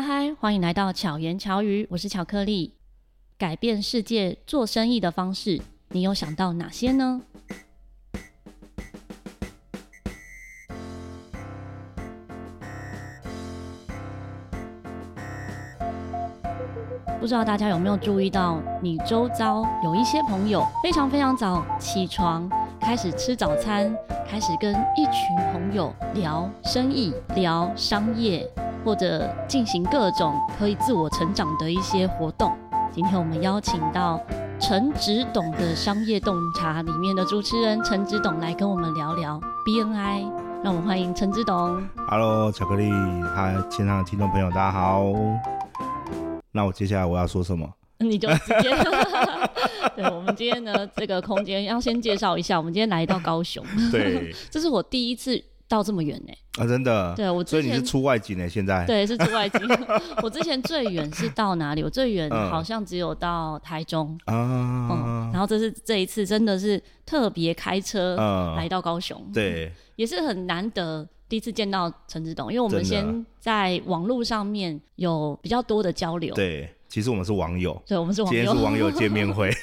嗨嗨，欢迎来到巧言巧语，我是巧克力。改变世界做生意的方式，你有想到哪些呢？不知道大家有没有注意到，你周遭有一些朋友非常非常早起床，开始吃早餐，开始跟一群朋友聊生意、聊商业。或者进行各种可以自我成长的一些活动。今天我们邀请到陈执董的商业洞察里面的主持人陈执董来跟我们聊聊 BNI。让我们欢迎陈执董。Hello，巧克力，嗨，现场的听众朋友，大家好。那我接下来我要说什么？你就直接。对，我们今天呢，这个空间要先介绍一下，我们今天来到高雄。对，这是我第一次。到这么远呢？啊，真的。对，我之前，所以你是出外景呢？现在对，是出外景。我之前最远是到哪里？我最远好像只有到台中啊、嗯嗯。然后这是这一次真的是特别开车来到高雄，嗯、对，也是很难得第一次见到陈志董，因为我们先在网络上面有比较多的交流。对，其实我们是网友，对，我们是网友，今天是网友见面会。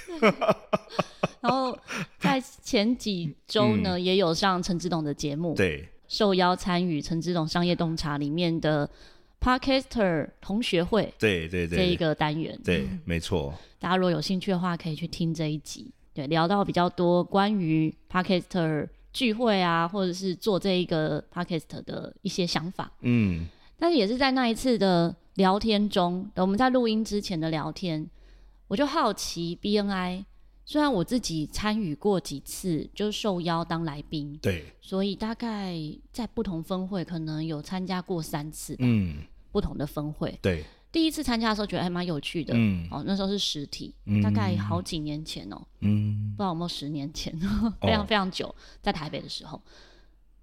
然后在前几周呢、嗯，也有上陈志董的节目。对。受邀参与陈志龙商业洞察里面的 Podcaster 同学会，对对对，这一个单元，对，对没错。大家如果有兴趣的话，可以去听这一集，对，聊到比较多关于 Podcaster 聚会啊，或者是做这一个 Podcast 的一些想法。嗯，但是也是在那一次的聊天中，我们在录音之前的聊天，我就好奇 BNI。虽然我自己参与过几次，就受邀当来宾，对，所以大概在不同分会可能有参加过三次吧，嗯，不同的分会，对，第一次参加的时候觉得还蛮有趣的，嗯，哦，那时候是实体，嗯，大概好几年前哦，嗯，不知道有没有十年前，非常非常久，在台北的时候，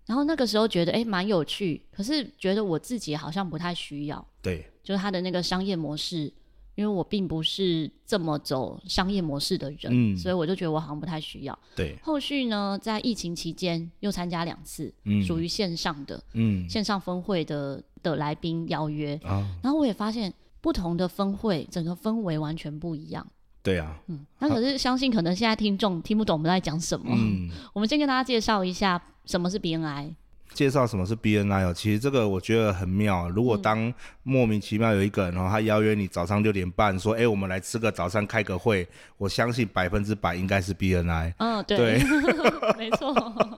然后那个时候觉得哎蛮有趣，可是觉得我自己好像不太需要，对，就是他的那个商业模式。因为我并不是这么走商业模式的人，嗯，所以我就觉得我好像不太需要。对，后续呢，在疫情期间又参加两次，嗯，属于线上的，嗯，线上分会的的来宾邀约，啊，然后我也发现不同的分会整个氛围完全不一样。对啊，嗯，那可是相信可能现在听众听不懂我们在讲什么，嗯，我们先跟大家介绍一下什么是 BNI。介绍什么是 BNI 哦，其实这个我觉得很妙。如果当莫名其妙有一个人，然后他邀约你早上六点半说，哎、欸，我们来吃个早餐，开个会，我相信百分之百应该是 BNI。嗯，对，对 没错，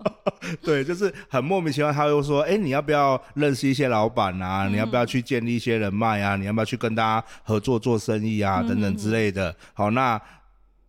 对，就是很莫名其妙，他又说，哎、欸，你要不要认识一些老板啊？你要不要去建立一些人脉啊？你要不要去跟大家合作做生意啊？等等之类的。好，那。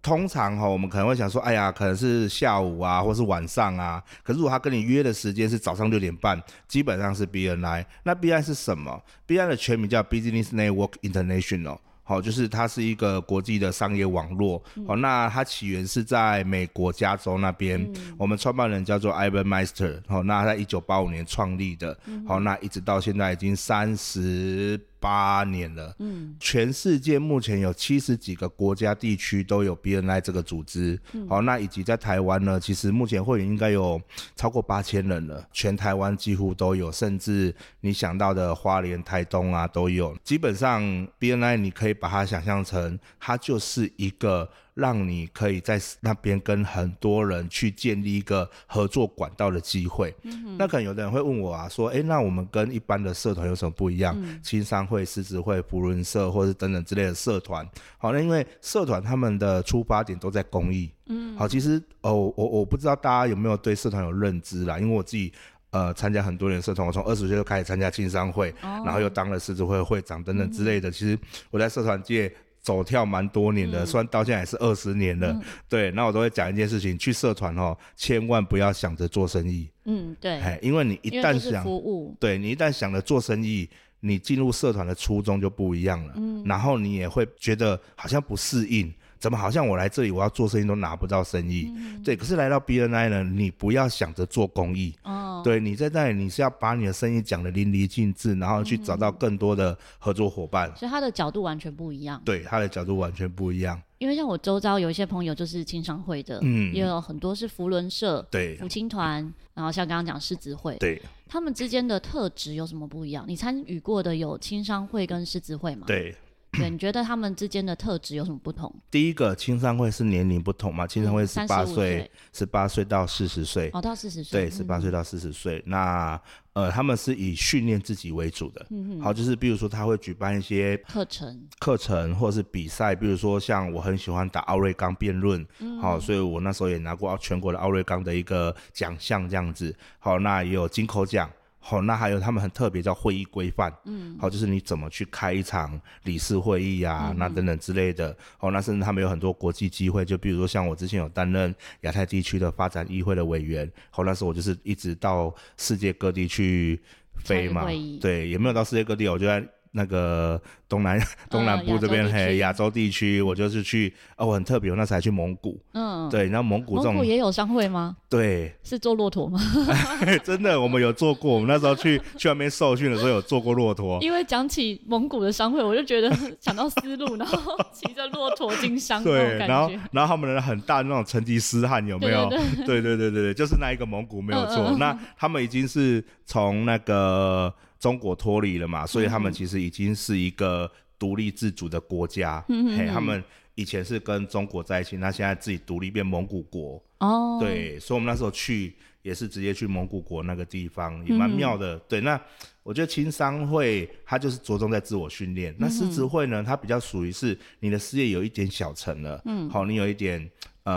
通常哈，我们可能会想说，哎呀，可能是下午啊，或是晚上啊。可是如果他跟你约的时间是早上六点半，基本上是 BNI。那 BNI 是什么？BNI 的全名叫 Business Network International。好，就是它是一个国际的商业网络。好，那它起源是在美国加州那边。我们创办人叫做 Ivan Meister。好，那他在一九八五年创立的。好，那一直到现在已经三十。八年了，嗯，全世界目前有七十几个国家地区都有 BNI 这个组织，嗯，好，那以及在台湾呢，其实目前会员应该有超过八千人了，全台湾几乎都有，甚至你想到的花莲、台东啊都有，基本上 BNI 你可以把它想象成，它就是一个。让你可以在那边跟很多人去建立一个合作管道的机会。嗯。那可能有的人会问我啊，说，诶，那我们跟一般的社团有什么不一样？嗯。青商会、狮子会、扶轮社，或者等等之类的社团。好，那因为社团他们的出发点都在公益。嗯。好，其实哦，我我不知道大家有没有对社团有认知啦，因为我自己呃参加很多年社团，我从二十岁就开始参加青商会，哦，然后又当了狮子会会长等等之类的。嗯。其实我在社团界。走跳蛮多年的，虽然到现在也是二十年了。嗯、对，那我都会讲一件事情：去社团哦，千万不要想着做生意。嗯，对，因为你一旦想服务，对你一旦想着做生意，你进入社团的初衷就不一样了。嗯，然后你也会觉得好像不适应，怎么好像我来这里我要做生意都拿不到生意？嗯、对，可是来到 BNI 呢，你不要想着做公益。哦哦，对，你在那里你是要把你的生意讲得淋漓尽致，然后去找到更多的合作伙伴。所以他的角度完全不一样。对，他的角度完全不一样。因为像我周遭有一些朋友就是青商会的，嗯，也有很多是福伦社、对，福青团，然后像刚刚讲狮子会，对，他们之间的特质有什么不一样？你参与过的有青商会跟狮子会吗？对。对，你觉得他们之间的特质有什么不同？第一个，青商会是年龄不同嘛，青商会十八岁，十八岁到四十岁，哦，到四十岁，对，十八岁到四十岁。那呃，他们是以训练自己为主的，嗯好，就是比如说他会举办一些课程，课程或者是比赛，比如说像我很喜欢打奥瑞冈辩论，嗯，好，所以我那时候也拿过全国的奥瑞冈的一个奖项这样子，好，那也有金口奖。好，那还有他们很特别叫会议规范，嗯，好，就是你怎么去开一场理事会议啊，嗯、那等等之类的。哦，那甚至他们有很多国际机会，就比如说像我之前有担任亚太地区的发展议会的委员，好，那时候我就是一直到世界各地去飞嘛，对，也没有到世界各地，我就在。那个东南东南部这边，嘿，亚洲地区，我就是去，哦，我很特别，我那时候还去蒙古，嗯，对，然后蒙古这种，蒙古也有商会吗？对，是坐骆驼吗？真的，我们有坐过，我们那时候去去外面受训的时候有坐过骆驼。因为讲起蒙古的商会，我就觉得想到丝路，然后骑着骆驼经商，对，然后然后他们的很大的那种成吉思汗有没有？对对对，对对对对对，就是那一个蒙古没有错。嗯嗯，那他们已经是从那个。中国脱离了嘛，所以他们其实已经是一个独立自主的国家。嗯嘿，他们以前是跟中国在一起，那现在自己独立变蒙古国。哦，对，所以我们那时候去也是直接去蒙古国那个地方，也蛮妙的。嗯、对，那我觉得青商会它就是着重在自我训练，嗯、那狮子会呢，它比较属于是你的事业有一点小成了，嗯，好，你有一点呃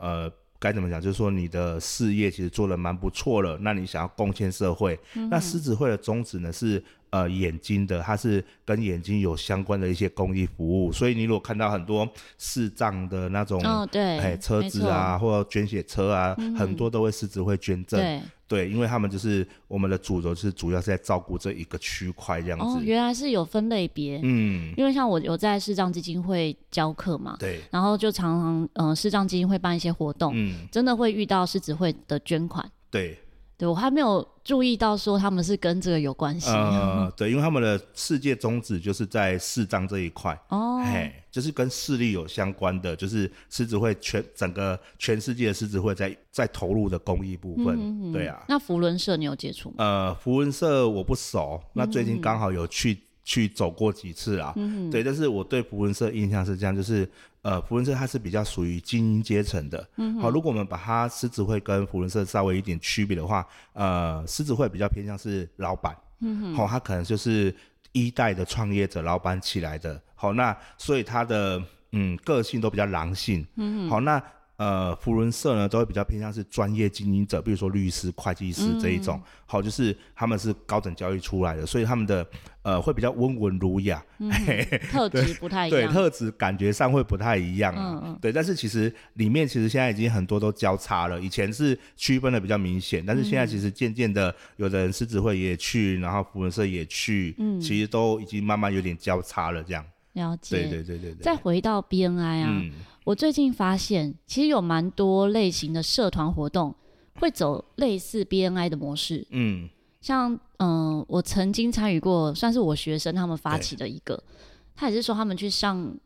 呃。该怎么讲？就是说你的事业其实做的蛮不错了，那你想要贡献社会，嗯、那狮子会的宗旨呢是呃眼睛的，它是跟眼睛有相关的一些公益服务。所以你如果看到很多视障的那种，哦对，哎车子啊，或者捐血车啊，嗯、很多都会狮子会捐赠。对对，因为他们就是我们的主轴，是主要是在照顾这一个区块这样子。哦，原来是有分类别。嗯，因为像我有在视障基金会教课嘛，对，然后就常常嗯视障基金会办一些活动，嗯，真的会遇到狮子会的捐款。对。对，我还没有注意到说他们是跟这个有关系。呃，对，因为他们的世界宗旨就是在视障这一块，哦，嘿，就是跟视力有相关的，就是狮子会全整个全世界的狮子会在在投入的公益部分，对啊。那福伦社你有接触吗？呃，福伦社我不熟，那最近刚好有去。去走过几次啊，嗯、对，但是我对福文社印象是这样，就是呃，福文社它是比较属于精英阶层的。嗯，好，如果我们把它狮子会跟福文社稍微一点区别的话，呃，狮子会比较偏向是老板，好，他可能就是一代的创业者老板起来的，好，那所以他的嗯个性都比较狼性，嗯，好，那。呃，福伦社呢，都会比较偏向是专业经营者，比如说律师、会计师这一种。嗯、好，就是他们是高等教育出来的，所以他们的呃会比较温文儒雅，嗯、特质不太一样。对，特质感觉上会不太一样。嗯嗯。对，但是其实里面其实现在已经很多都交叉了，以前是区分的比较明显，但是现在其实渐渐的，有的人狮子会也去，然后福伦社也去，嗯，其实都已经慢慢有点交叉了这样。了解。对对对对对。再回到 BNI 啊。嗯我最近发现，其实有蛮多类型的社团活动会走类似 BNI 的模式。嗯，像嗯、呃，我曾经参与过，算是我学生他们发起的一个，他也是说他们去上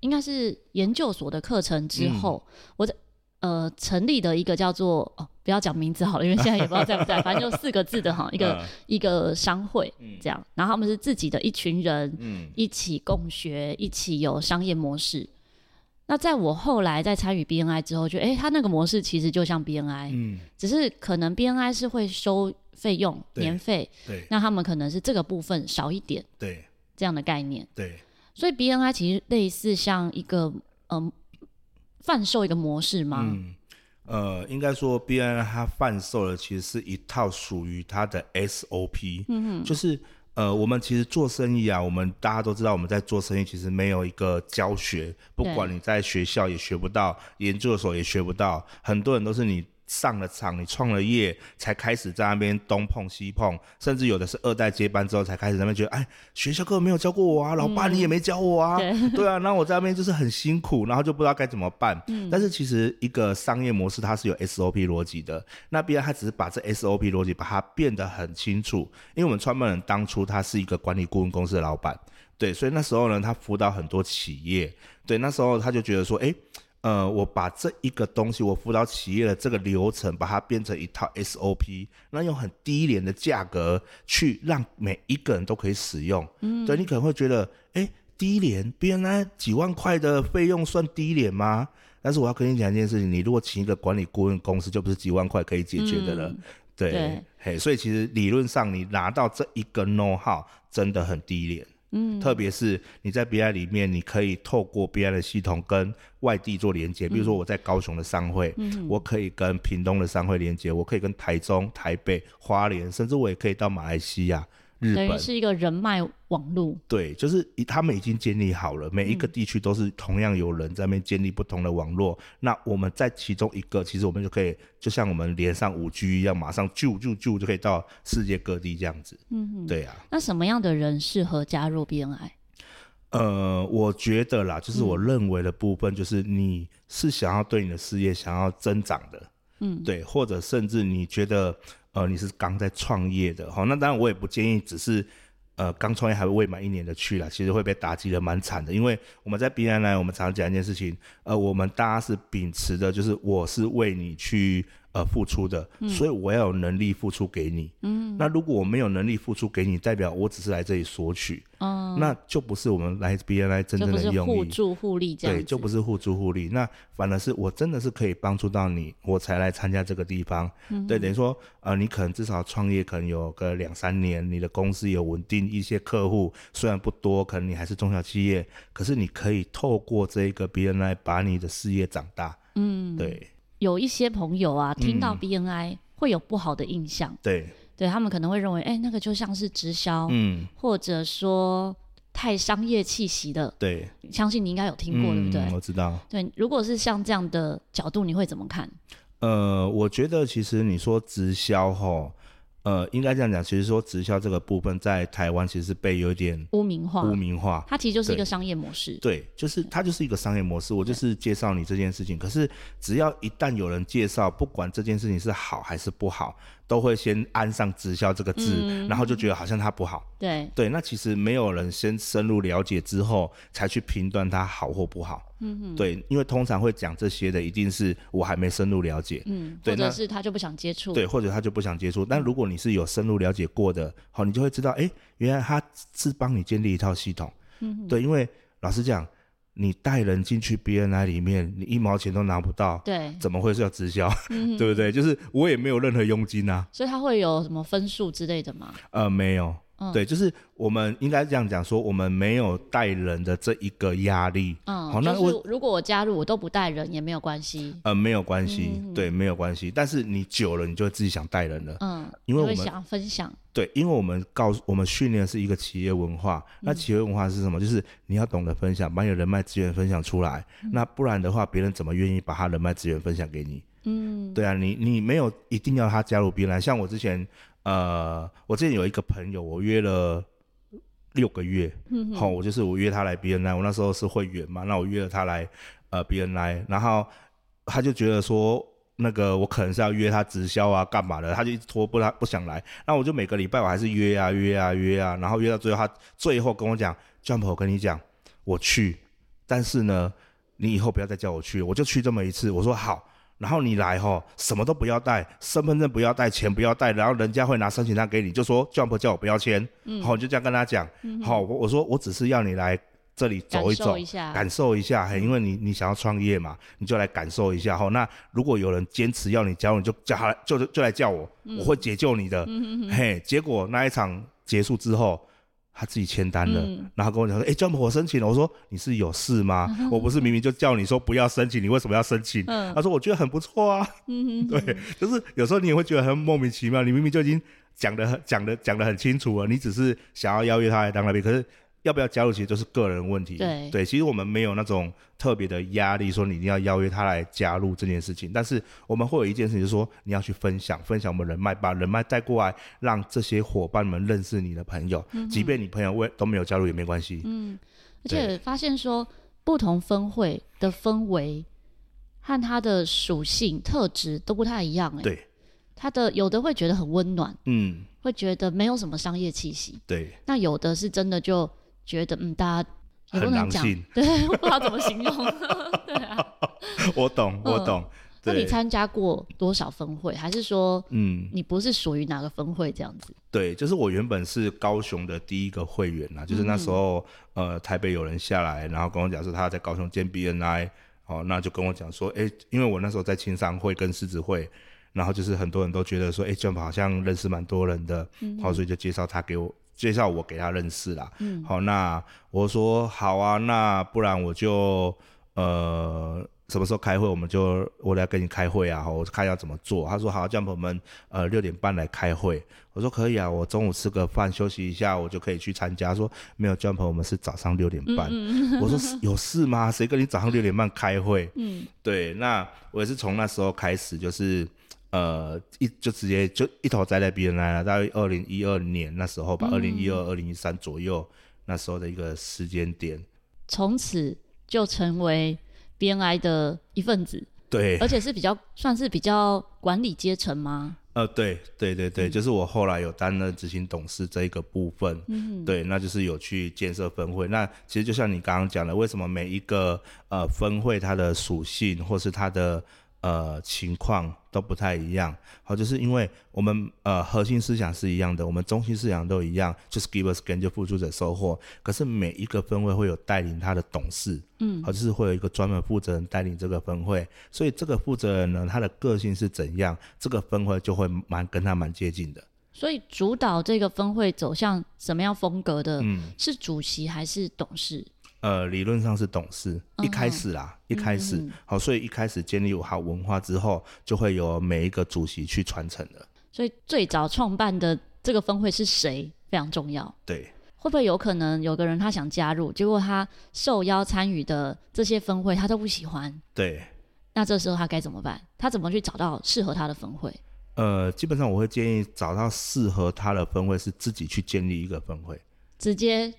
应该是研究所的课程之后，嗯、我在呃成立的一个叫做哦，不要讲名字好了，因为现在也不知道在不在，反正就四个字的哈，一个、呃、一个商会这样，然后他们是自己的一群人，嗯，一起共学，一起有商业模式。那在我后来在参与 BNI 之后，就哎，他那个模式其实就像 BNI，嗯，只是可能 BNI 是会收费用年费，对，那他们可能是这个部分少一点，对，这样的概念，对，所以 BNI 其实类似像一个嗯贩售一个模式吗？嗯，呃，应该说 BNI 它贩售的其实是一套属于它的 SOP，嗯哼，就是。呃，我们其实做生意啊，我们大家都知道，我们在做生意其实没有一个教学，不管你在学校也学不到，研究所也学不到，很多人都是你上了场，你创了业，才开始在那边东碰西碰，甚至有的是二代接班之后才开始在那边觉得，哎，学校根本没有教过我啊，老爸你也没教我啊，嗯、对，对啊，那我在那边就是很辛苦，然后就不知道该怎么办。嗯、但是其实一个商业模式它是有 SOP 逻辑的，那边他只是把这 SOP 逻辑把它变得很清楚，因为我们创办人当初他是一个管理顾问公司的老板。对，所以那时候呢，他辅导很多企业。对，那时候他就觉得说，哎，呃，我把这一个东西，我辅导企业的这个流程，把它变成一套 SOP，那用很低廉的价格去让每一个人都可以使用。嗯，对，你可能会觉得，哎，低廉，别人那几万块的费用算低廉吗？但是我要跟你讲一件事情，你如果请一个管理顾问公司，就不是几万块可以解决的了。嗯、对，对嘿，所以其实理论上，你拿到这一个 know how 真的很低廉。嗯，特别是你在 BNI 里面，你可以透过 BNI 的系统跟外地做连接，比如说我在高雄的商会，嗯，我可以跟屏东的商会连接，我可以跟台中、台北、花莲，甚至我也可以到马来西亚。日本是一个人脉网络，对，就是他们已经建立好了，每一个地区都是同样有人在那边建立不同的网络。嗯、那我们在其中一个，其实我们就可以，就像我们连上五 G 一样，马上就就就就可以到世界各地这样子。嗯哼，对啊。那什么样的人适合加入 BNI？呃，我觉得啦，就是我认为的部分，就是你是想要对你的事业想要增长的，嗯，对，或者甚至你觉得。呃，你是刚在创业的，好，那当然我也不建议，只是呃刚创业还未满一年的去了，其实会被打击的蛮惨的，因为我们在 BNI 我们常常讲一件事情，呃，我们大家是秉持的，就是我是为你去。呃，付出的，所以我要有能力付出给你。嗯，那如果我没有能力付出给你，代表我只是来这里索取。嗯，那就不是我们来 BNI 真正的用意。互助互利这样。对，就不是互助互利。那反而是我真的是可以帮助到你，我才来参加这个地方。嗯，对，等于说，呃，你可能至少创业可能有个两三年，你的公司有稳定一些客户，虽然不多，可能你还是中小企业，可是你可以透过这个 BNI 把你的事业长大。嗯，对。有一些朋友啊，听到 BNI 会有不好的印象，嗯、对，对他们可能会认为，哎、欸，那个就像是直销，嗯，或者说太商业气息的，对，相信你应该有听过，嗯、对不对？我知道，对，如果是像这样的角度，你会怎么看？呃，我觉得其实你说直销齁。呃，应该这样讲，其实说直销这个部分在台湾其实是被有点污名化，污名化。它其实就是一个商业模式。对，就是它就是一个商业模式。我就是介绍你这件事情，可是只要一旦有人介绍，不管这件事情是好还是不好。都会先安上直销这个字，嗯、然后就觉得好像它不好。对对，那其实没有人先深入了解之后才去评断它好或不好。嗯嗯对，因为通常会讲这些的，一定是我还没深入了解。嗯，对，或者是他就不想接触。对，或者他就不想接触。但如果你是有深入了解过的，好，你就会知道，哎，原来他是帮你建立一套系统。嗯，对，因为老实讲。你带人进去 BNI 里面，你一毛钱都拿不到，对，怎么会是要直销？嗯、对不对？就是我也没有任何佣金啊，所以他会有什么分数之类的吗？呃，没有。嗯、对，就是我们应该这样讲，说我们没有带人的这一个压力。嗯，好，那我如果我加入，我都不带人也没有关系。呃，没有关系，嗯、对，没有关系。但是你久了，你就会自己想带人了。嗯，因为我们想分享。对，因为我们告诉我们训练是一个企业文化。那企业文化是什么？就是你要懂得分享，把你的人脉资源分享出来。嗯、那不然的话，别人怎么愿意把他人脉资源分享给你？嗯，对啊，你你没有一定要他加入 BNI。像我之前。呃，我之前有一个朋友，我约了六个月，好、嗯哦，我就是我约他来 BNI，我那时候是会员嘛，那我约了他来呃 BNI，然后他就觉得说那个我可能是要约他直销啊，干嘛的，他就一直拖不他不想来，那我就每个礼拜我还是约啊约啊约啊，然后约到最后他最后跟我讲，Jump，我跟你讲，我去，但是呢，你以后不要再叫我去，我就去这么一次，我说好。然后你来吼，什么都不要带，身份证不要带，钱不要带，然后人家会拿申请单给你，就说 Jump 叫我不要签，嗯，好，就这样跟他讲，好，我我说我只是要你来这里走一走，感受一下，因为你你想要创业嘛，你就来感受一下，吼，那如果有人坚持要你加入，你就叫他，就就来叫我，嗯、我会解救你的，嗯、哼哼嘿，结果那一场结束之后。他自己签单了，嗯、然后跟我讲说：“哎，Jump，我申请了。”我说：“你是有事吗？嗯、我不是明明就叫你说不要申请，你为什么要申请？”嗯、他说：“我觉得很不错啊。嗯哼哼” 对，就是有时候你也会觉得很莫名其妙。你明明就已经讲的讲的讲的很清楚了，你只是想要邀约他来当来宾，可是要不要加入，其实都是个人问题。对对，其实我们没有那种特别的压力，说你一定要邀约他来加入这件事情。但是我们会有一件事情，就是说你要去分享，分享我们人脉，把人脉带过来，让这些伙伴们认识你的朋友。嗯、即便你朋友未都没有加入也没关系。嗯，而且发现说不同分会的氛围和它的属性特质都不太一样、欸。对，他的有的会觉得很温暖，嗯，会觉得没有什么商业气息。对，那有的是真的就。觉得嗯，大家也不能讲，对，我不知道怎么形容。对啊，我懂，我懂。那你参加过多少分会？还是说，嗯，你不是属于哪个分会这样子？对，就是我原本是高雄的第一个会员呐，就是那时候，呃，台北有人下来，然后跟我讲说他在高雄建 BNI，哦，那就跟我讲说，哎，因为我那时候在青商会跟狮子会，然后就是很多人都觉得说，哎，Jump 好像认识蛮多人的，好，所以就介绍他给我。介绍我给他认识啦，嗯，好，那我说好啊，那不然我就呃什么时候开会，我们就我来跟你开会啊，我看要怎么做。他说好，Jump 我们呃六点半来开会。我说可以啊，我中午吃个饭休息一下，我就可以去参加。说没有，Jump 我们是早上六点半。嗯、我说有事吗？谁跟你早上六点半开会？嗯，对，那我也是从那时候开始就是。呃，一就直接就一头栽在 BNI 了，大概二零一二年那时候吧，二零一二、二零一三左右那时候的一个时间点，从此就成为 BNI 的一份子，对，而且是比较算是比较管理阶层吗？呃，对对对对，嗯、就是我后来有担任执行董事这一个部分，嗯，对，那就是有去建设分会。那其实就像你刚刚讲的，为什么每一个呃分会它的属性或是它的。呃，情况都不太一样，好，就是因为我们呃核心思想是一样的，我们中心思想都一样，就是 Give a Gain 就付出者收获。可是每一个分会会有带领他的董事，嗯，好，就是会有一个专门负责人带领这个分会，所以这个负责人呢，他的个性是怎样，这个分会就会蛮跟他蛮接近的。所以主导这个分会走向什么样风格的，嗯，是主席还是董事？呃，理论上是董事，一开始啦，嗯、一开始，嗯、好，所以一开始建立好文化之后，就会有每一个主席去传承的。所以最早创办的这个分会是谁非常重要。对，会不会有可能有个人他想加入，结果他受邀参与的这些分会他都不喜欢？对，那这时候他该怎么办？他怎么去找到适合他的分会？呃，基本上我会建议找到适合他的分会是自己去建立一个分会，直接。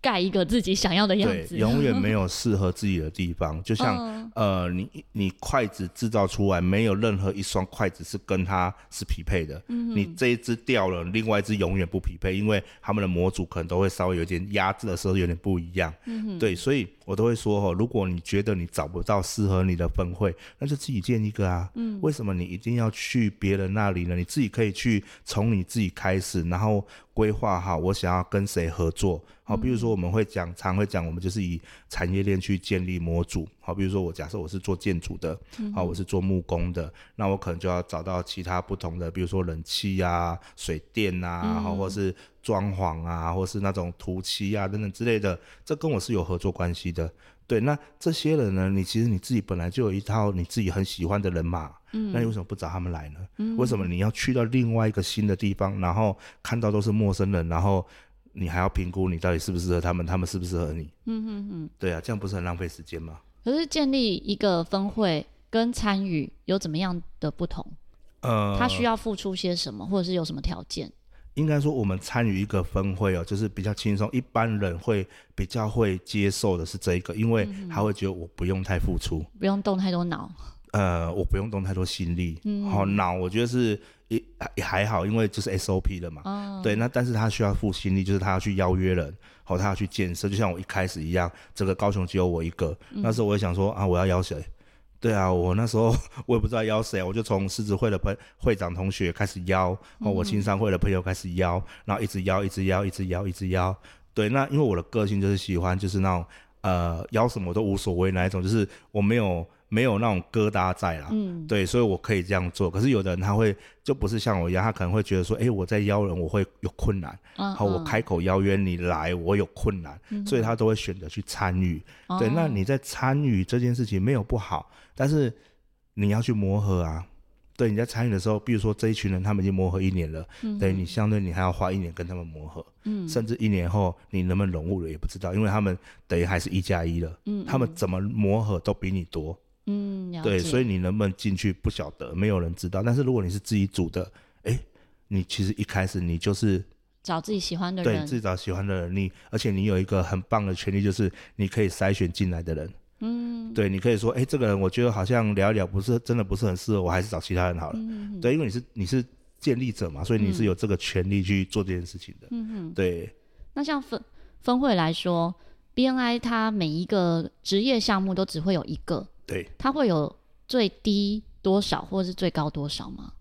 盖一个自己想要的样子，对，永远没有适合自己的地方。就像、嗯、呃，你你筷子制造出来，没有任何一双筷子是跟它是匹配的。嗯，你这一只掉了，另外一只永远不匹配，因为他们的模组可能都会稍微有点压制的时候有点不一样。嗯，对，所以我都会说哦，如果你觉得你找不到适合你的分会，那就自己建一个啊。嗯，为什么你一定要去别人那里呢？你自己可以去从你自己开始，然后。规划好，我想要跟谁合作。好，比如说我们会讲，常会讲，我们就是以产业链去建立模组。好，比如说我假设我是做建筑的，好，我是做木工的，那我可能就要找到其他不同的，比如说冷气啊、水电啊，好，或是装潢啊，或是那种涂漆啊等等之类的，这跟我是有合作关系的。对，那这些人呢，你其实你自己本来就有一套你自己很喜欢的人马。嗯，那你为什么不找他们来呢？嗯，为什么你要去到另外一个新的地方，然后看到都是陌生人，然后你还要评估你到底适不适合他们，他们适不适合你？嗯嗯嗯，对啊，这样不是很浪费时间吗？可是建立一个分会跟参与有怎么样的不同？呃，他需要付出些什么，或者是有什么条件？应该说，我们参与一个分会哦，就是比较轻松，一般人会比较会接受的是这一个，因为他会觉得我不用太付出，不用动太多脑。呃，我不用动太多心力，好、嗯，脑我觉得是也也还好，因为就是 SOP 了嘛，哦、对，那但是他需要付心力，就是他要去邀约人，好，他要去建设，就像我一开始一样，整个高雄只有我一个，嗯、那时候我也想说啊，我要邀谁？对啊，我那时候 我也不知道邀谁，我就从狮子会的朋会长同学开始邀，哦，我青商会的朋友开始邀，然后一直邀，一直邀，一直邀，一直邀，对，那因为我的个性就是喜欢就是那种呃邀什么都无所谓那一种，就是我没有。没有那种疙瘩在啦，嗯，对，所以我可以这样做。可是有的人他会就不是像我一样，他可能会觉得说，哎，我在邀人我会有困难，好、嗯，我开口邀约你来，我有困难，嗯、所以他都会选择去参与。嗯、对，那你在参与这件事情没有不好，但是你要去磨合啊。对，你在参与的时候，比如说这一群人他们已经磨合一年了，嗯，等于你相对你还要花一年跟他们磨合，嗯，甚至一年后你能不能融入了也不知道，因为他们等于还是一加一了，嗯，他们怎么磨合都比你多，嗯，对，所以你能不能进去不晓得，没有人知道。但是如果你是自己组的，哎，你其实一开始你就是。找自己喜欢的人，对，自己找喜欢的人，你而且你有一个很棒的权利，就是你可以筛选进来的人。嗯，对，你可以说，哎，这个人我觉得好像聊一聊，不是真的不是很适合，我还是找其他人好了。嗯，对，因为你是你是建立者嘛，所以你是有这个权利去做这件事情的。嗯哼，对。那像分分会来说，BNI 它每一个职业项目都只会有一个，对，它会有最低多少或者是最高多少吗？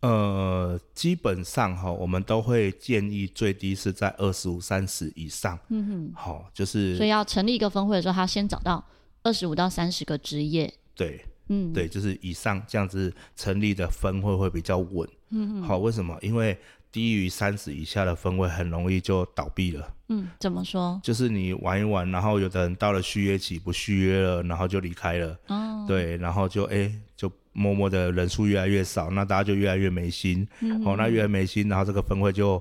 呃，基本上哈，我们都会建议最低是在二十五、三十以上。嗯哼，好，就是所以要成立一个分会的时候，他先找到二十五到三十个职业。对，嗯，对，就是以上这样子成立的分会会比较稳。嗯哼，好，为什么？因为低于三十以下的分会很容易就倒闭了。嗯，怎么说？就是你玩一玩，然后有的人到了续约期不续约了，然后就离开了。哦，对，然后就哎、欸、就。默默的人数越来越少，那大家就越来越没心，嗯、哦，那越来越没心，然后这个分会就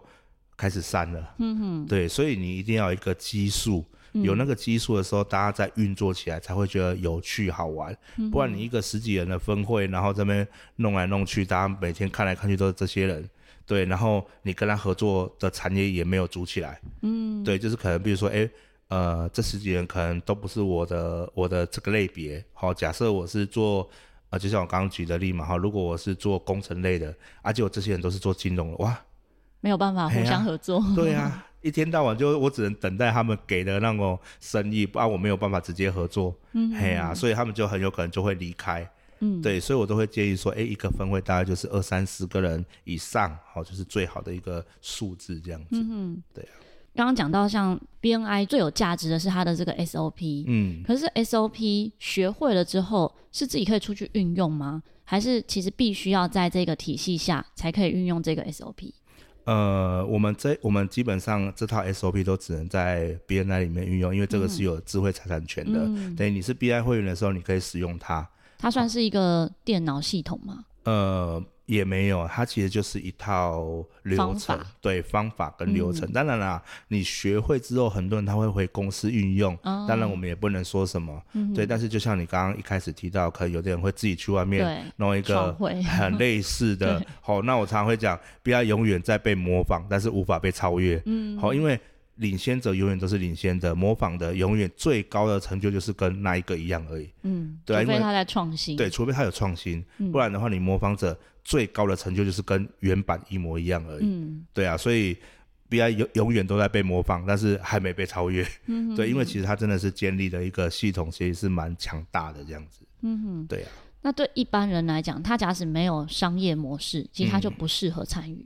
开始散了。嗯哼，对，所以你一定要有一个基数，嗯、有那个基数的时候，大家在运作起来才会觉得有趣好玩。嗯、不然你一个十几人的分会，然后这边弄来弄去，大家每天看来看去都是这些人，对，然后你跟他合作的产业也没有组起来。嗯，对，就是可能比如说，哎，呃，这十几人可能都不是我的我的这个类别。好，假设我是做。啊，就像我刚刚举的例嘛，哈，如果我是做工程类的，而且我这些人都是做金融的，哇，没有办法互相合作。啊对啊，一天到晚就我只能等待他们给的那种生意，不然我没有办法直接合作。嗯，嘿啊，所以他们就很有可能就会离开。嗯，对，所以我都会建议说，哎，一个分会大概就是二三十个人以上，好，就是最好的一个数字这样子。嗯，对啊。刚刚讲到，像 BNI 最有价值的是它的这个 SOP，嗯，可是 SOP 学会了之后，是自己可以出去运用吗？还是其实必须要在这个体系下才可以运用这个 SOP？呃，我们这我们基本上这套 SOP 都只能在 BNI 里面运用，因为这个是有智慧财产权的。嗯、等于你是 BNI 会员的时候，你可以使用它。它算是一个电脑系统吗？呃。也没有，它其实就是一套流程，方对方法跟流程。嗯、当然啦，你学会之后，很多人他会回公司运用。哦、当然，我们也不能说什么。嗯、对，但是就像你刚刚一开始提到，可能有的人会自己去外面弄一个 很类似的。好、哦，那我常常会讲，不要永远在被模仿，但是无法被超越。嗯，好，因为。领先者永远都是领先的，模仿的永远最高的成就就是跟那一个一样而已。嗯，对，除非他在创新。对，除非他有创新，嗯、不然的话，你模仿者最高的成就就是跟原版一模一样而已。嗯，对啊，所以 BNI 永永远都在被模仿，但是还没被超越。嗯哼，对，因为其实他真的是建立了一个系统，其实是蛮强大的这样子。嗯哼，对啊。那对一般人来讲，他假使没有商业模式，其实他就不适合参与。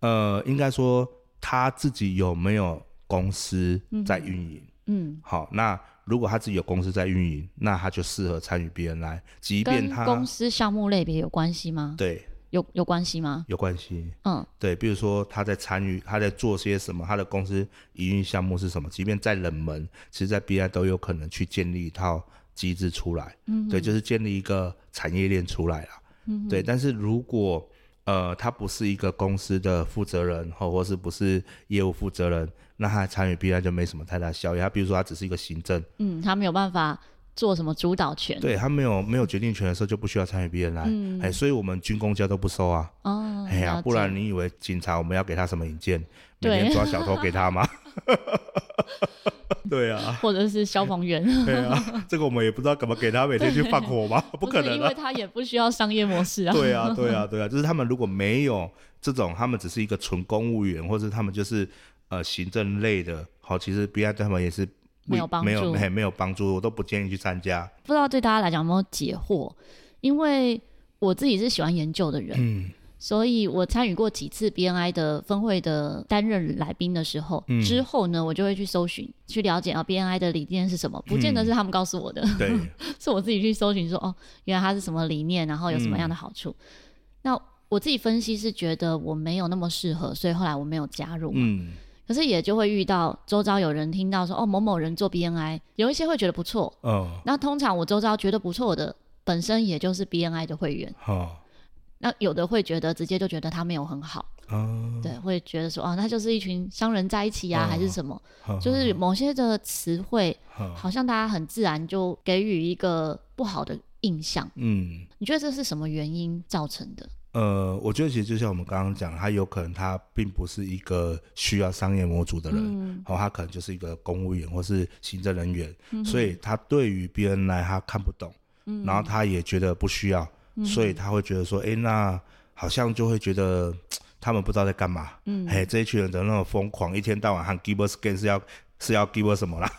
嗯、呃，应该说他自己有没有？公司在运营，嗯，好，那如果他自己有公司在运营，那他就适合参与 BNI，即便他公司项目类别有关系吗？对，有有关系吗？有关系，嗯，对，比如说他在参与，他在做些什么，他的公司营运项目是什么，即便再冷门，其实在 BNI 都有可能去建立一套机制出来，嗯，对，就是建立一个产业链出来了，嗯，对，但是如果呃他不是一个公司的负责人，或或是不是业务负责人。那他参与 BNI 就没什么太大效益。他比如说，他只是一个行政，嗯，他没有办法做什么主导权。对，他没有没有决定权的时候，就不需要参与 BNI。嗯，哎，所以我们军工教都不收啊。哦，哎呀，不然你以为警察我们要给他什么引荐？每天抓小偷给他吗？对啊，或者是消防员。对啊，这个我们也不知道怎么给他每天去放火吗？不可能，因为他也不需要商业模式啊。对啊，对啊，对啊，就是他们如果没有这种，他们只是一个纯公务员，或者他们就是。呃，行政类的，好，其实 BNI 对他们也是没有帮助，没有没有帮助，我都不建议去参加。不知道对大家来讲有没有解惑？因为我自己是喜欢研究的人，嗯，所以我参与过几次 BNI 的分会的担任来宾的时候，嗯、之后呢，我就会去搜寻，去了解啊 BNI 的理念是什么，不见得是他们告诉我的，嗯、对，是我自己去搜寻说，哦，原来它是什么理念，然后有什么样的好处。嗯、那我自己分析是觉得我没有那么适合，所以后来我没有加入嘛。嗯可是也就会遇到周遭有人听到说哦，某某人做 BNI，有一些会觉得不错。哦。那通常我周遭觉得不错的，本身也就是 BNI 的会员。哦。那有的会觉得直接就觉得他没有很好，哦、对，会觉得说啊，那就是一群商人在一起呀、还是什么？哦、就是某些的词汇，哦、好像大家很自然就给予一个不好的印象。嗯，你觉得这是什么原因造成的？呃，我觉得其实就像我们刚刚讲，他有可能他并不是一个需要商业模组的人，嗯、然后他可能就是一个公务员或是行政人员，嗯、所以他对于 BNI 他看不懂，嗯、然后他也觉得不需要，嗯、所以他会觉得说，哎，那好像就会觉得 他们不知道在干嘛，嗯，嘿，这一群人怎么那么疯狂，一天到晚喊 Give us gain 是要。是要给我什么啦？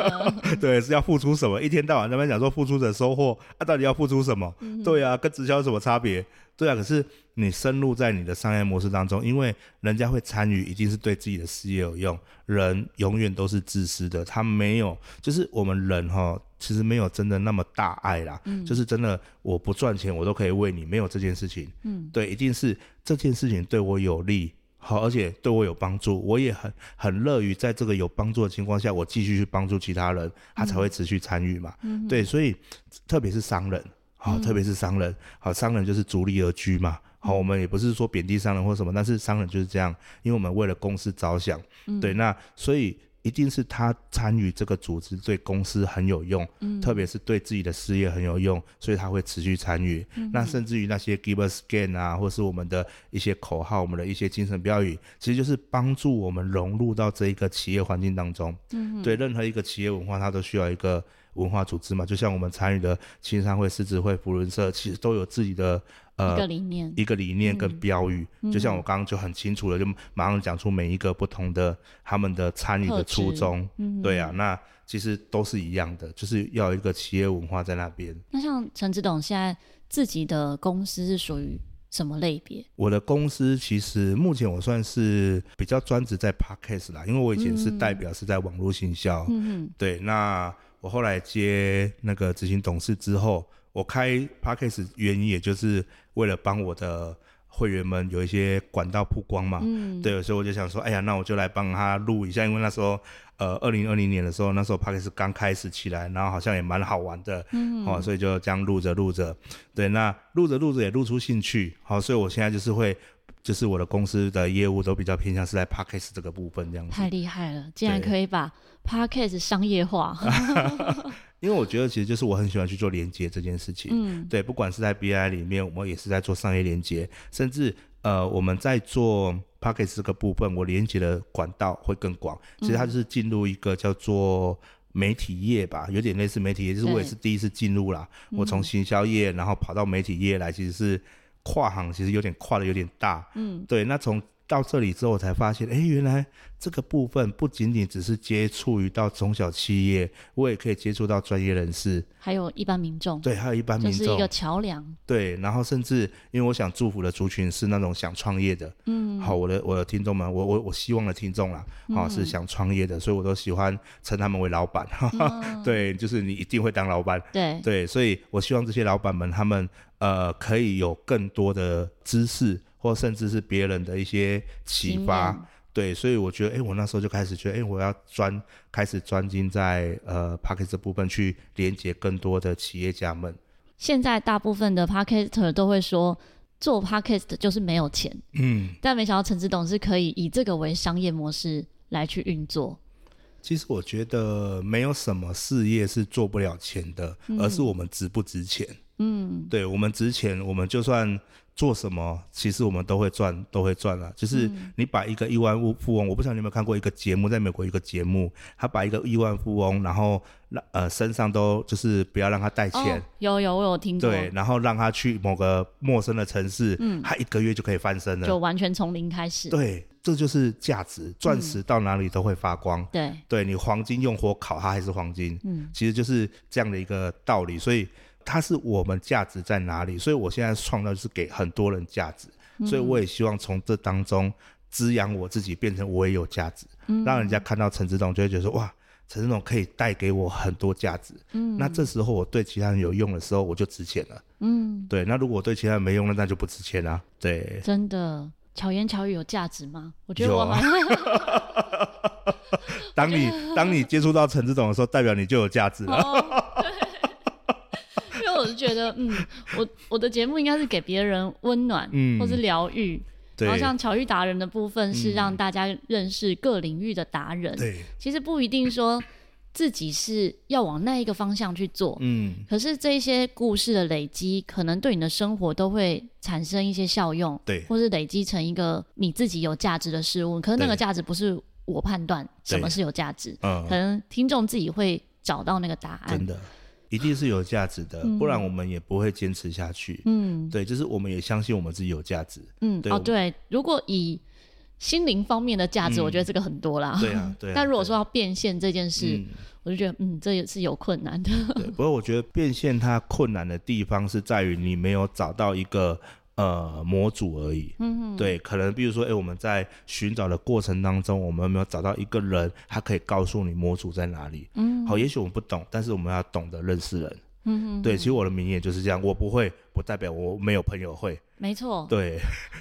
对，是要付出什么？一天到晚在那边讲说付出者收获，啊，到底要付出什么？对啊，跟直销有什么差别？对啊，可是你深入在你的商业模式当中，因为人家会参与，一定是对自己的事业有用。人永远都是自私的，他没有，就是我们人哈，其实没有真的那么大爱啦。嗯，就是真的，我不赚钱，我都可以为你，没有这件事情。嗯，对，一定是这件事情对我有利。好，而且对我有帮助，我也很很乐于在这个有帮助的情况下，我继续去帮助其他人，他才会持续参与嘛。嗯、对，所以特别是商人，好，特别是商人，好，商人就是逐利而居嘛。好，我们也不是说贬低商人或什么，但是商人就是这样，因为我们为了公司着想，对，那所以。一定是他参与这个组织对公司很有用，嗯、特别是对自己的事业很有用，所以他会持续参与。嗯、那甚至于那些 Give us gain 啊，或是我们的一些口号、我们的一些精神标语，其实就是帮助我们融入到这一个企业环境当中。嗯、对任何一个企业文化，它都需要一个文化组织嘛。就像我们参与的青商会、狮子会、福伦社，其实都有自己的。呃，一个理念，一个理念跟标语，嗯、就像我刚刚就很清楚了，就马上讲出每一个不同的他们的参与的初衷，嗯、对啊，那其实都是一样的，就是要有一个企业文化在那边。那像陈志董现在自己的公司是属于什么类别？我的公司其实目前我算是比较专职在 Podcast 啦，因为我以前是代表是在网络行销，嗯、对，那我后来接那个执行董事之后。我开 Podcast 原因也就是为了帮我的会员们有一些管道曝光嘛，嗯，对，所以我就想说，哎呀，那我就来帮他录一下，因为那时候，呃，二零二零年的时候，那时候 Podcast 刚开始起来，然后好像也蛮好玩的，嗯，哦，所以就这样录着录着，对，那录着录着也录出兴趣，好，所以我现在就是会，就是我的公司的业务都比较偏向是在 Podcast 这个部分这样子。太厉害了，竟然可以把 Podcast 商业化。因为我觉得其实就是我很喜欢去做连接这件事情，嗯，对，不管是在 BNI 里面，我们也是在做商业连接，甚至呃我们在做 Podcast 这个部分，我连接的管道会更广。其实它就是进入一个叫做媒体业吧，有点类似媒体业，就是我也是第一次进入啦。我从行销业然后跑到媒体业来，其实是跨行，其实有点跨的有点大，嗯，对。那从到这里之后，我才发现，哎，原来。这个部分不仅仅只是接触于到中小企业，我也可以接触到专业人士，还有一般民众。对，还有一般民众，就是一个桥梁。对，然后甚至因为我想祝福的族群是那种想创业的，嗯，好，我的我的听众们，我我我希望的听众啦，好、嗯、是想创业的，所以我都喜欢称他们为老板，嗯、对，就是你一定会当老板，对。对，所以我希望这些老板们他们呃可以有更多的知识，或甚至是别人的一些启发。对，所以我觉得，哎，我那时候就开始觉得，哎，我要专开始专精在呃 Podcast 这部分，去连接更多的企业家们。现在大部分的 Podcaster 都会说，做 Podcast 就是没有钱，嗯，但没想到陈志董是可以以这个为商业模式来去运作。其实我觉得没有什么事业是做不了钱的，嗯、而是我们值不值钱。嗯，对，我们值钱，我们就算。做什么，其实我们都会赚，都会赚啊。就是你把一个亿万富翁，嗯、我不知道你有没有看过一个节目，在美国一个节目，他把一个亿万富翁，然后让呃身上都就是不要让他带钱，哦、有有我有听过，对，然后让他去某个陌生的城市，嗯，他一个月就可以翻身了，就完全从零开始。对，这就是价值，钻石到哪里都会发光。对、嗯，对你黄金用火烤，它还是黄金。嗯，其实就是这样的一个道理，所以。它是我们价值在哪里？所以我现在创造是给很多人价值，嗯、所以我也希望从这当中滋养我自己，变成我也有价值，嗯、让人家看到陈志栋就会觉得说哇，陈志栋可以带给我很多价值。嗯，那这时候我对其他人有用的时候，我就值钱了。嗯，对。那如果我对其他人没用了，那就不值钱了。对，真的巧言巧语有价值吗？我觉得我蛮。当你当你接触到陈执董的时候，代表你就有价值了。哦是觉得，嗯，我我的节目应该是给别人温暖，嗯，或是疗愈。然后像巧遇达人的部分是让大家认识各领域的达人。对，其实不一定说自己是要往那一个方向去做，嗯，可是这些故事的累积，可能对你的生活都会产生一些效用，对，或是累积成一个你自己有价值的事物。可是那个价值不是我判断什么是有价值，嗯，可能听众自己会找到那个答案。真的。一定是有价值的，不然我们也不会坚持下去。嗯，对，就是我们也相信我们自己有价值。嗯，对哦，对，如果以心灵方面的价值，嗯，我觉得这个很多啦。对啊，对啊。但如果说要变现这件事，嗯，我就觉得，嗯，这也是有困难的。对，不过我觉得变现它困难的地方是在于你没有找到一个。呃，模组而已。嗯哼，对，可能比如说，哎、欸，我们在寻找的过程当中，我们有没有找到一个人，他可以告诉你模组在哪里？嗯，好，也许我们不懂，但是我们要懂得认识人。嗯哼，对，其实我的名言就是这样，我不会，不代表我没有朋友会。没错。对，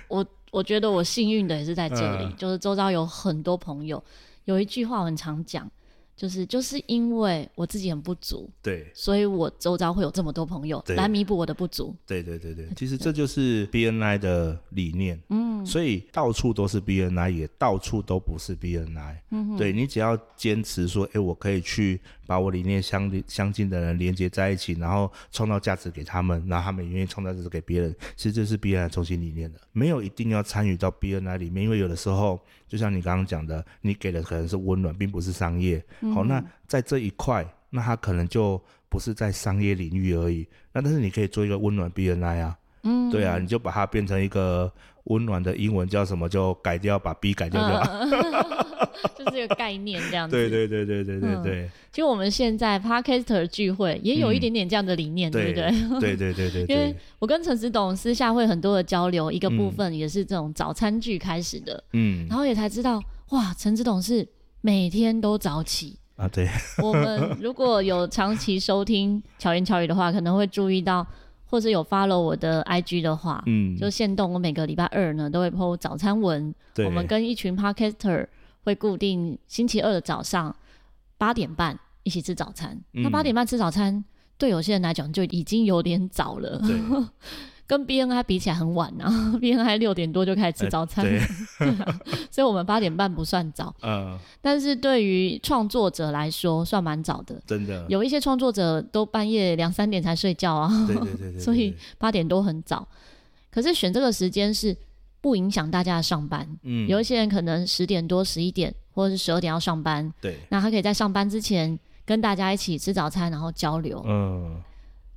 我我觉得我幸运的也是在这里，嗯、就是周遭有很多朋友。有一句话我很常讲。就是就是因为我自己很不足，对，所以我周遭会有这么多朋友来弥补我的不足。对对对 对，其实这就是 BNI 的理念。嗯，所以到处都是 BNI，也到处都不是 BNI。嗯，对，你只要坚持说，哎，我可以去把我理念相相近的人连接在一起，然后创造价值给他们，然后他们也愿意创造价值给别人。其实这是 BNI 中心理念的，没有一定要参与到 BNI 里面，因为有的时候。就像你刚刚讲的，你给的可能是温暖，并不是商业。嗯、好，那在这一块，那他可能就不是在商业领域而已。那但是你可以做一个温暖 BNI 啊，嗯，对啊，你就把它变成一个温暖的英文叫什么，就改掉，把 B 改掉就好。嗯 就是这个概念这样子。对对对对对对对。其实我们现在 Podcaster 聚会也有一点点这样的理念，对不对？对对对对。因为我跟陈执董私下会很多的交流，一个部分也是这种早餐剧开始的。嗯。然后也才知道，哇，陈执董是每天都早起啊。对。我们如果有长期收听巧言巧语的话，可能会注意到，或是有 follow 我的 IG 的话，嗯，就限动我每个礼拜二呢都会 po 早餐文。对。我们跟一群 Podcaster。会固定星期二的早上八点半一起吃早餐。嗯、那八点半吃早餐，对有些人来讲就已经有点早了。对，跟 BNI 比起来很晚啊。BNI 六点多就开始吃早餐，所以我们八点半不算早。嗯，但是对于创作者来说，算蛮早的。真的，有一些创作者都半夜两三点才睡觉啊。对对对，对，对，对，所以八点多很早。可是选这个时间是。不影响大家的上班。嗯，有一些人可能十点多、十一点或者是十二点要上班。对，那他可以在上班之前跟大家一起吃早餐，然后交流。嗯，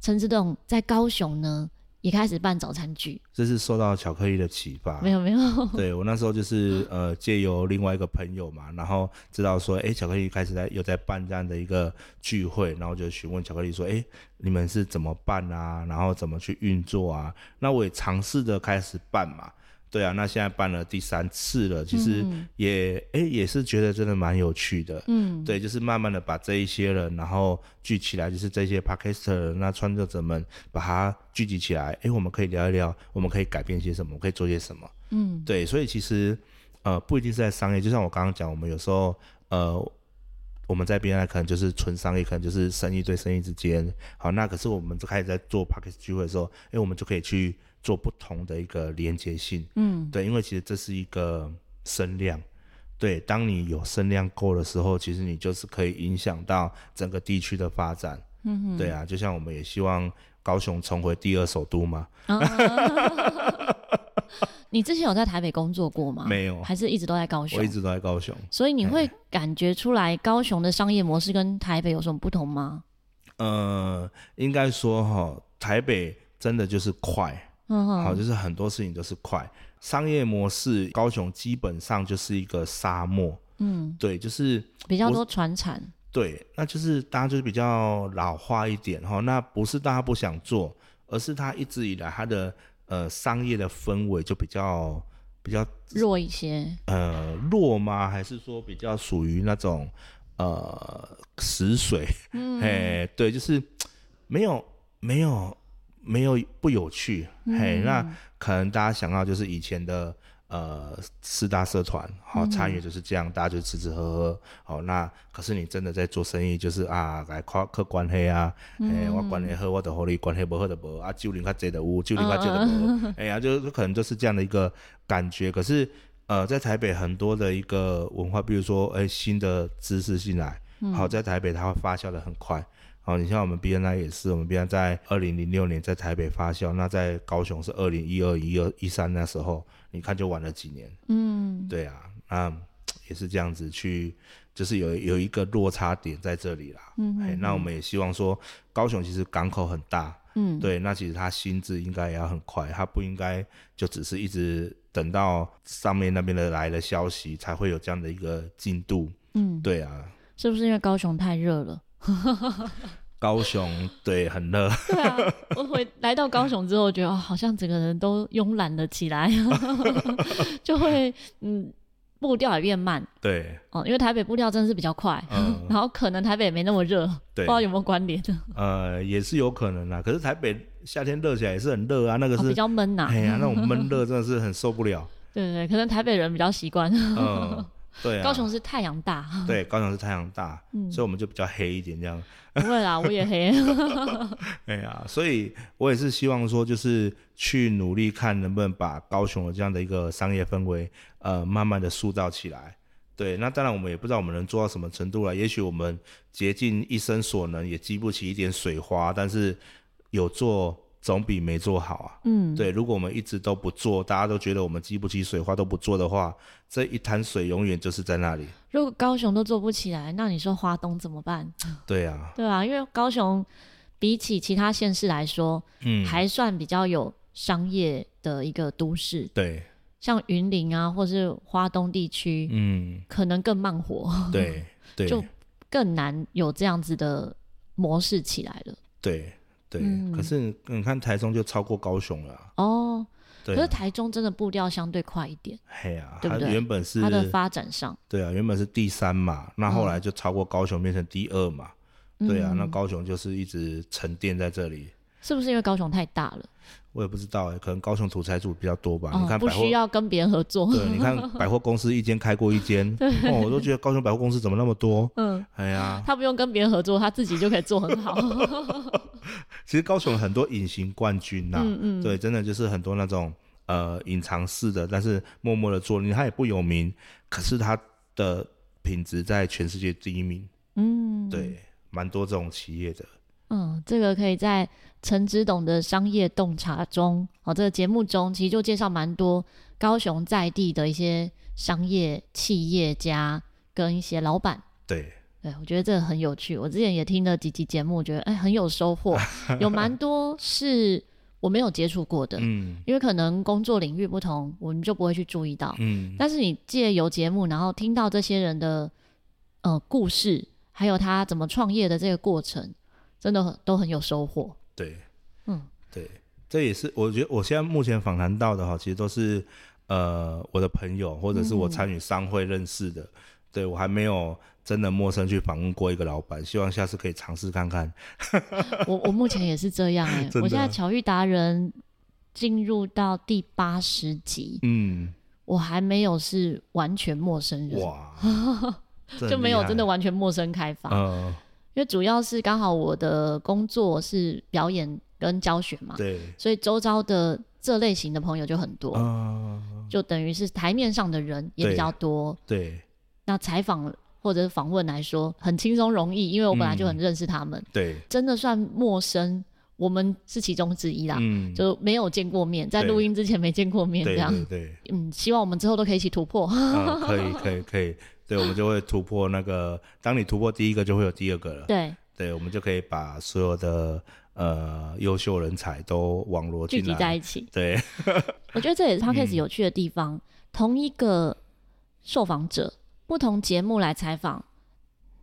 陈志栋在高雄呢，也开始办早餐聚。这是受到巧克力的启发。没有没有。对，我那时候就是呃，借由另外一个朋友嘛，然后知道说，哎，巧克力开始在有在办这样的一个聚会，然后就询问巧克力说，哎，你们是怎么办啊？然后怎么去运作啊？那我也尝试着开始办嘛。对啊，那现在办了第三次了，其实也哎、嗯、也是觉得真的蛮有趣的。嗯，对，就是慢慢的把这一些人，然后聚起来，就是这些 Podcaster 那创作者们，把它聚集起来。哎，我们可以聊一聊，我们可以改变些什么，可以做些什么。嗯，对，所以其实呃不一定是在商业，就像我刚刚讲，我们有时候呃我们在 BNI 可能就是纯商业，可能就是生意对生意之间。好，那可是我们就开始在做 Podcast 聚会的时候，哎，我们就可以去。做不同的一个连接性，嗯，对，因为其实这是一个声量，对，当你有声量够的时候，其实你就是可以影响到整个地区的发展，嗯哼，对啊，就像我们也希望高雄重回第二首都嘛。啊、你之前有在台北工作过吗？没有，还是一直都在高雄？我一直都在高雄，所以你会感觉出来高雄的商业模式跟台北有什么不同吗？呃，应该说哈，台北真的就是快。嗯，好，就是很多事情都是快，商业模式，高雄基本上就是一个沙漠。嗯，对，就是比较多传产。对，那就是大家就是比较老化一点哈。那不是大家不想做，而是他一直以来他的呃商业的氛围就比较比较弱一些。呃，弱吗？还是说比较属于那种呃死水？嗯，哎，对，就是没有没有。没有不有趣，嗯、嘿，那可能大家想到就是以前的呃四大社团，好参与就是这样，大家就吃吃喝喝，好那可是你真的在做生意，就是啊来靠靠关系啊，哎、嗯欸、我关系好，我就和你关系不好就无啊，就你较济的有，就你较济的无，哎呀、啊，就可能就是这样的一个感觉。可是呃，在台北很多的一个文化，比如说哎、欸、新的知识进来，好在台北它会发酵的很快。好，你像我们 BNI 也是，我们 BNI 在二零零六年在台北发酵，那在高雄是二零一二、一二、一三那时候，你看就晚了几年。嗯，对啊，那也是这样子去，就是有有一个落差点在这里啦。嗯，嗯，那我们也希望说，高雄其实港口很大。嗯，对，那其实它心智应该也要很快，它不应该就只是一直等到上面那边的来的消息才会有这样的一个进度。嗯，对啊，是不是因为高雄太热了？高雄对很热，对啊，我回来到高雄之后，觉得好像整个人都慵懒了起来，就会嗯步调也变慢，对哦，因为台北步调真的是比较快，嗯、然后可能台北也没那么热，对不知道有没有关联？呃，也是有可能啊。可是台北夏天热起来也是很热啊，那个是、哦、比较闷呐、啊，哎呀，那种闷热真的是很受不了。对对对，可能台北人比较习惯。嗯对啊，高雄是太阳大，对，高雄是太阳大，嗯，所以我们就比较黑一点这样。不会啦，我也黑。哎呀，所以我也是希望说，就是去努力看能不能把高雄的这样的一个商业氛围，呃，慢慢的塑造起来。对，那当然我们也不知道我们能做到什么程度了，也许我们竭尽一生所能也激不起一点水花，但是有做。总比没做好啊。嗯，对，如果我们一直都不做，大家都觉得我们激不起水花都不做的话，这一滩水永远就是在那里。如果高雄都做不起来，那你说花东怎么办？对啊，对啊，因为高雄比起其他县市来说，嗯，还算比较有商业的一个都市。对，像云林啊，或是花东地区，嗯，可能更慢活。对对，就更难有这样子的模式起来了。对。对，嗯、可是你看台中就超过高雄了哦。对，可是台中真的步调相对快一点。嘿啊，对不对？它原本是它的发展上，对啊，原本是第三嘛，那后来就超过高雄变成第二嘛。嗯、对啊，那高雄就是一直沉淀在这里。是不是因为高雄太大了？我也不知道哎、欸，可能高雄土财主比较多吧。哦、你看，不需要跟别人合作。对，你看百货公司一间开过一间，哦，我都觉得高雄百货公司怎么那么多？嗯，哎呀，他不用跟别人合作，他自己就可以做很好。其实高雄很多隐形冠军呐、啊，嗯嗯，对，真的就是很多那种呃隐藏式的，但是默默的做，你他也不有名，可是他的品质在全世界第一名。嗯，对，蛮多这种企业的。嗯，这个可以在陈之董的商业洞察中，哦，这个节目中其实就介绍蛮多高雄在地的一些商业企业家跟一些老板。对，对我觉得这个很有趣。我之前也听了几集节目，觉得哎很有收获，有蛮多是我没有接触过的。嗯，因为可能工作领域不同，我们就不会去注意到。嗯，但是你借由节目，然后听到这些人的呃故事，还有他怎么创业的这个过程。真的很都很有收获。对，嗯，对，这也是我觉得我现在目前访谈到的哈，其实都是呃我的朋友或者是我参与商会认识的。嗯、对，我还没有真的陌生去访问过一个老板，希望下次可以尝试看看。我我目前也是这样哎、欸，我现在巧遇达人进入到第八十集，嗯，我还没有是完全陌生人哇，就没有真的完全陌生开发。嗯因为主要是刚好我的工作是表演跟教学嘛，对，所以周遭的这类型的朋友就很多，呃、就等于是台面上的人也比较多，对。对，那采访或者是访问来说很轻松容易，因为我本来就很认识他们，嗯、对，真的算陌生，我们是其中之一啦，嗯，就没有见过面，在录音之前没见过面这样，对，对，对，嗯，希望我们之后都可以一起突破，呃、可以，可以，可以。对，我们就会突破那个。当你突破第一个，就会有第二个了。对，对，我们就可以把所有的呃优秀人才都网络，聚集在一起。对，我觉得这也是 Podcast 有趣的地方。嗯、同一个受访者，不同节目来采访，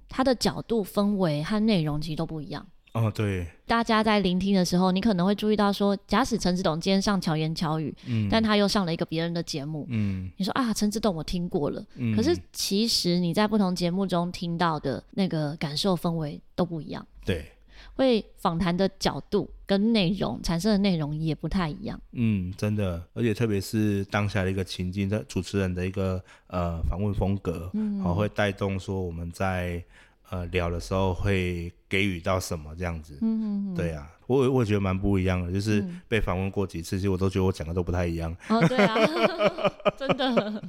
他的角度、氛围和内容其实都不一样。哦，对，大家在聆听的时候，你可能会注意到说，假使陈志董今天上巧言巧语，嗯，但他又上了一个别人的节目，嗯，你说啊，陈志董我听过了，嗯，可是其实你在不同节目中听到的那个感受氛围都不一样，对，会访谈的角度跟内容产生的内容也不太一样。嗯，真的，而且特别是当下的一个情境在主持人的一个呃访问风格，嗯，好，会带动说我们在呃聊的时候会给予到什么这样子。嗯嗯，对啊，我我觉得蛮不一样的，就是被访问过几次，其实我都觉得我讲的都不太一样。哦，对啊，真的，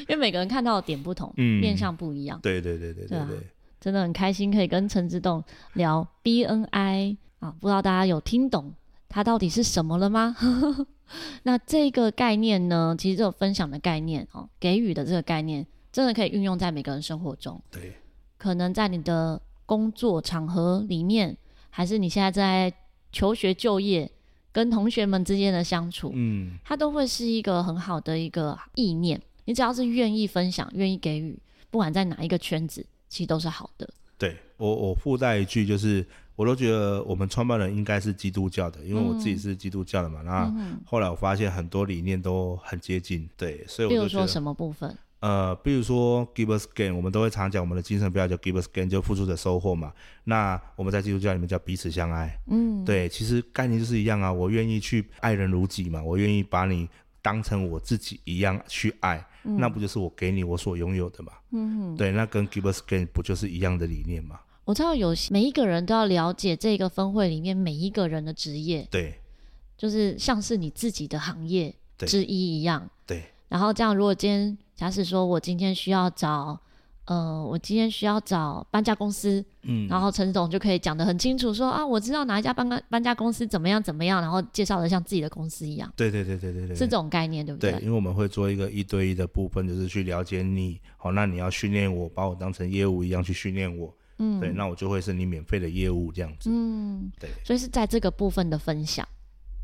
因为每个人看到的点不同，嗯，面向不一样。对对对对对对。对啊真的很开心，可以跟陈志栋聊 BNI 啊，不知道大家有听懂它到底是什么了吗？那这个概念呢，其实这种分享的概念哦，给予的这个概念，真的可以运用在每个人生活中。对，可能在你的工作场合里面，还是你现在在求学就业，跟同学们之间的相处，嗯，它都会是一个很好的一个意念。你只要是愿意分享、愿意给予，不管在哪一个圈子。其实都是好的。对我，我附带一句，就是我都觉得我们创办人应该是基督教的，因为我自己是基督教的嘛。那、嗯、后来我发现很多理念都很接近，对，所以我就说什么部分？呃，比如说 Give us gain，我们都会常讲我们的精神标语叫 Give us gain，就付出的收获嘛。那我们在基督教里面叫彼此相爱。嗯，对，其实概念就是一样啊。我愿意去爱人如己嘛，我愿意把你当成我自己一样去爱。那不就是我给你我所拥有的嘛？嗯，对，那跟 Give us gain 不就是一样的理念嘛？我知道有每一个人都要了解这个分会里面每一个人的职业，对，就是像是你自己的行业之一一样，对。然后这样，如果今天假使说我今天需要找。呃，我今天需要找搬家公司，嗯，然后陈总就可以讲得很清楚说，说啊，我知道哪一家搬家搬家公司怎么样怎么样，然后介绍的像自己的公司一样。对对对对对对，是这种概念，对不对？对，因为我们会做一个一对一的部分，就是去了解你，好，那你要训练我，把我当成业务一样去训练我，嗯，对，那我就会是你免费的业务这样子，嗯，对，所以是在这个部分的分享，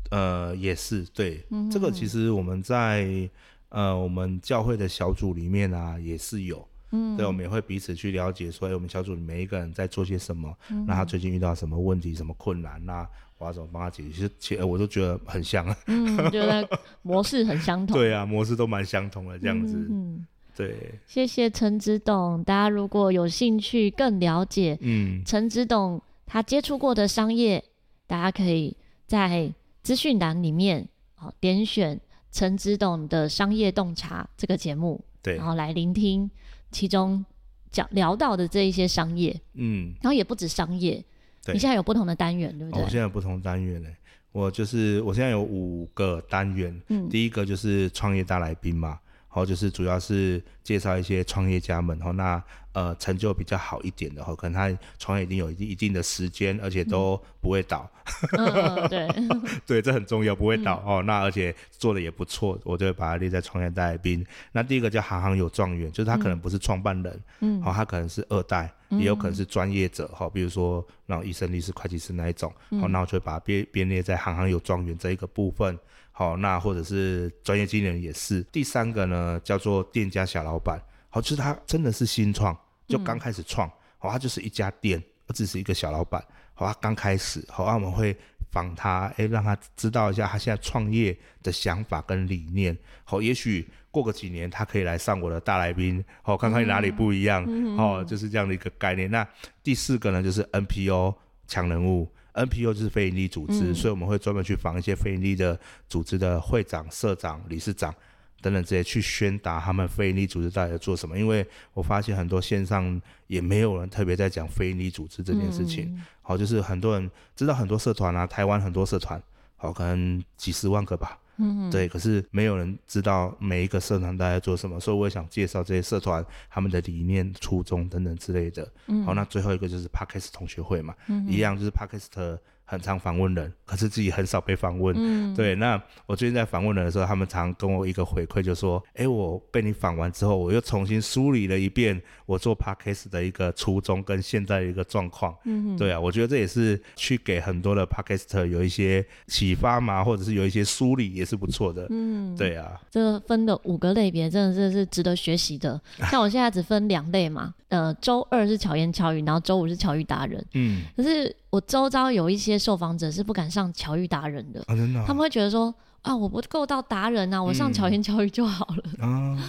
呃，也是对，嗯，这个其实我们在呃我们教会的小组里面啊也是有。嗯，对，我们也会彼此去了解，说，哎，我们小组里每一个人在做些什么，嗯、那他最近遇到什么问题、什么困难，那我要怎么帮他解决？其实，其实我都觉得很像啊，嗯，觉得模式很相同。对啊，模式都蛮相同的这样子。嗯，对。谢谢陈子董，大家如果有兴趣更了解，嗯，陈子董他接触过的商业，大家可以在资讯栏里面，好，点选陈之董的商业洞察这个节目，对，然后来聆听。其中讲聊到的这一些商业，嗯，然后也不止商业，对，你现在有不同的单元，对不对？我现在有不同单元呢，我就是我现在有五个单元，嗯，第一个就是创业大来宾嘛，然后就是主要是介绍一些创业家们，然后那。呃，成就比较好一点的话，可能他创业已经有一定一定的时间，而且都不会倒。嗯、对，对，这很重要，不会倒、嗯、哦。那而且做的也不错，我就会把它列在创业大来宾。那第一个叫行行有状元，就是他可能不是创办人，嗯，好、哦，他可能是二代，嗯、也有可能是专业者，哈、哦，比如说那种医生、律师、会计师那一种，好、嗯哦，那我就会把它编编列在行行有状元这一个部分。好、哦，那或者是专业经理人也是。第三个呢，叫做店家小老板，好、哦，就是他真的是新创。就刚开始创，好、嗯，他就是一家店，而只是一个小老板，好，他刚开始，好，我们会访他，哎，让他知道一下他现在创业的想法跟理念，好，也许过个几年，他可以来上我的大来宾，好，看看哪里不一样，哦、嗯，就是这样的一个概念。那第四个呢，就是 NPO 强人物，NPO 就是非营利组织，嗯、所以我们会专门去访一些非营利的组织的会长、社长、理事长。等等，这些去宣达他们非营利组织到底在做什么？因为我发现很多线上也没有人特别在讲非营利组织这件事情。嗯、好，就是很多人知道很多社团啊，台湾很多社团，好，可能几十万个吧。嗯，对。可是没有人知道每一个社团大家在做什么，所以我也想介绍这些社团他们的理念、初衷等等之类的。嗯，好，那最后一个就是 Podcast 同学会嘛，嗯、一样就是 Podcast。很常访问人，可是自己很少被访问。嗯，对。那我最近在访问人的时候，他们常跟我一个回馈，就说：“哎、欸，我被你访完之后，我又重新梳理了一遍我做 Podcast 的一个初衷跟现在的一个状况。”嗯，对啊，我觉得这也是去给很多的 Podcaster 有一些启发嘛，或者是有一些梳理，也是不错的。嗯，对啊。这个分的五个类别，真的是是值得学习的。像我现在只分两类嘛，呃，周二是巧言巧语，然后周五是巧遇达人。嗯，可是。我周遭有一些受访者是不敢上巧遇达人的，啊真的啊、他们会觉得说啊，我不够到达人啊，我上巧言巧语就好了。嗯、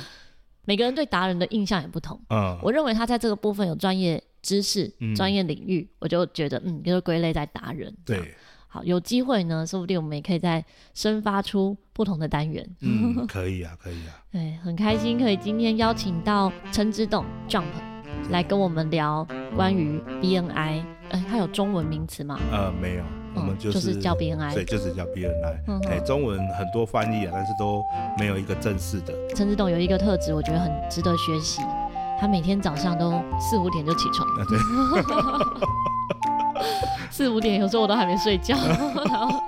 每个人对达人的印象也不同。嗯，我认为他在这个部分有专业知识、专、嗯、业领域，我就觉得嗯，就是归类在达人。对，好，有机会呢，说不定我们也可以再生发出不同的单元。嗯，可以啊，可以啊。对，很开心可以今天邀请到陈之栋 Jump 来跟我们聊关于 BNI，哎、欸，它有中文名词吗？呃，没有，我们就是、嗯就是、叫 BNI，对，就是叫 BNI。哎、嗯欸，中文很多翻译啊，但是都没有一个正式的。陈志栋有一个特质，我觉得很值得学习。他每天早上都四五点就起床，啊、对，四五点有时候我都还没睡觉，然后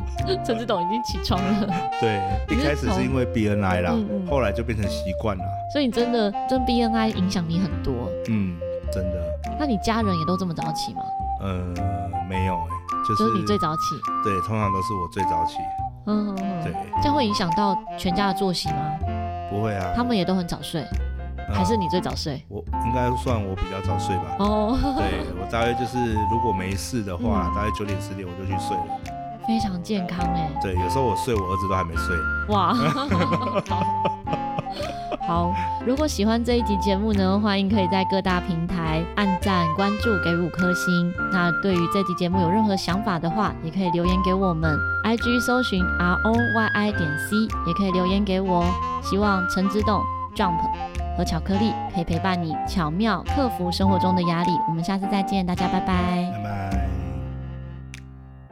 陈志董已经起床了。对，一开始是因为 BNI 啦，后来就变成习惯了。所以你真的真 BNI 影响你很多，嗯，真的。那你家人也都这么早起吗？呃，没有哎、欸，就是、就是、你最早起。对，通常都是我最早起。嗯，对。这样会影响到全家的作息吗？不会啊，他们也都很早睡。还是你最早睡？我应该算我比较早睡吧。哦，对，我大约就是如果没事的话，嗯、大概九点十点我就去睡了。非常健康哎。对，有时候我睡，我儿子都还没睡。哇，好。如果喜欢这一集节目呢，欢迎可以在各大平台按赞、关注、给五颗星。那对于这集节目有任何想法的话，也可以留言给我们。IG 搜寻 R O Y I 点 C，也可以留言给我。希望陈之栋 Jump。和巧克力可以陪伴你巧妙克服生活中的压力。我们下次再见，大家拜拜。拜拜。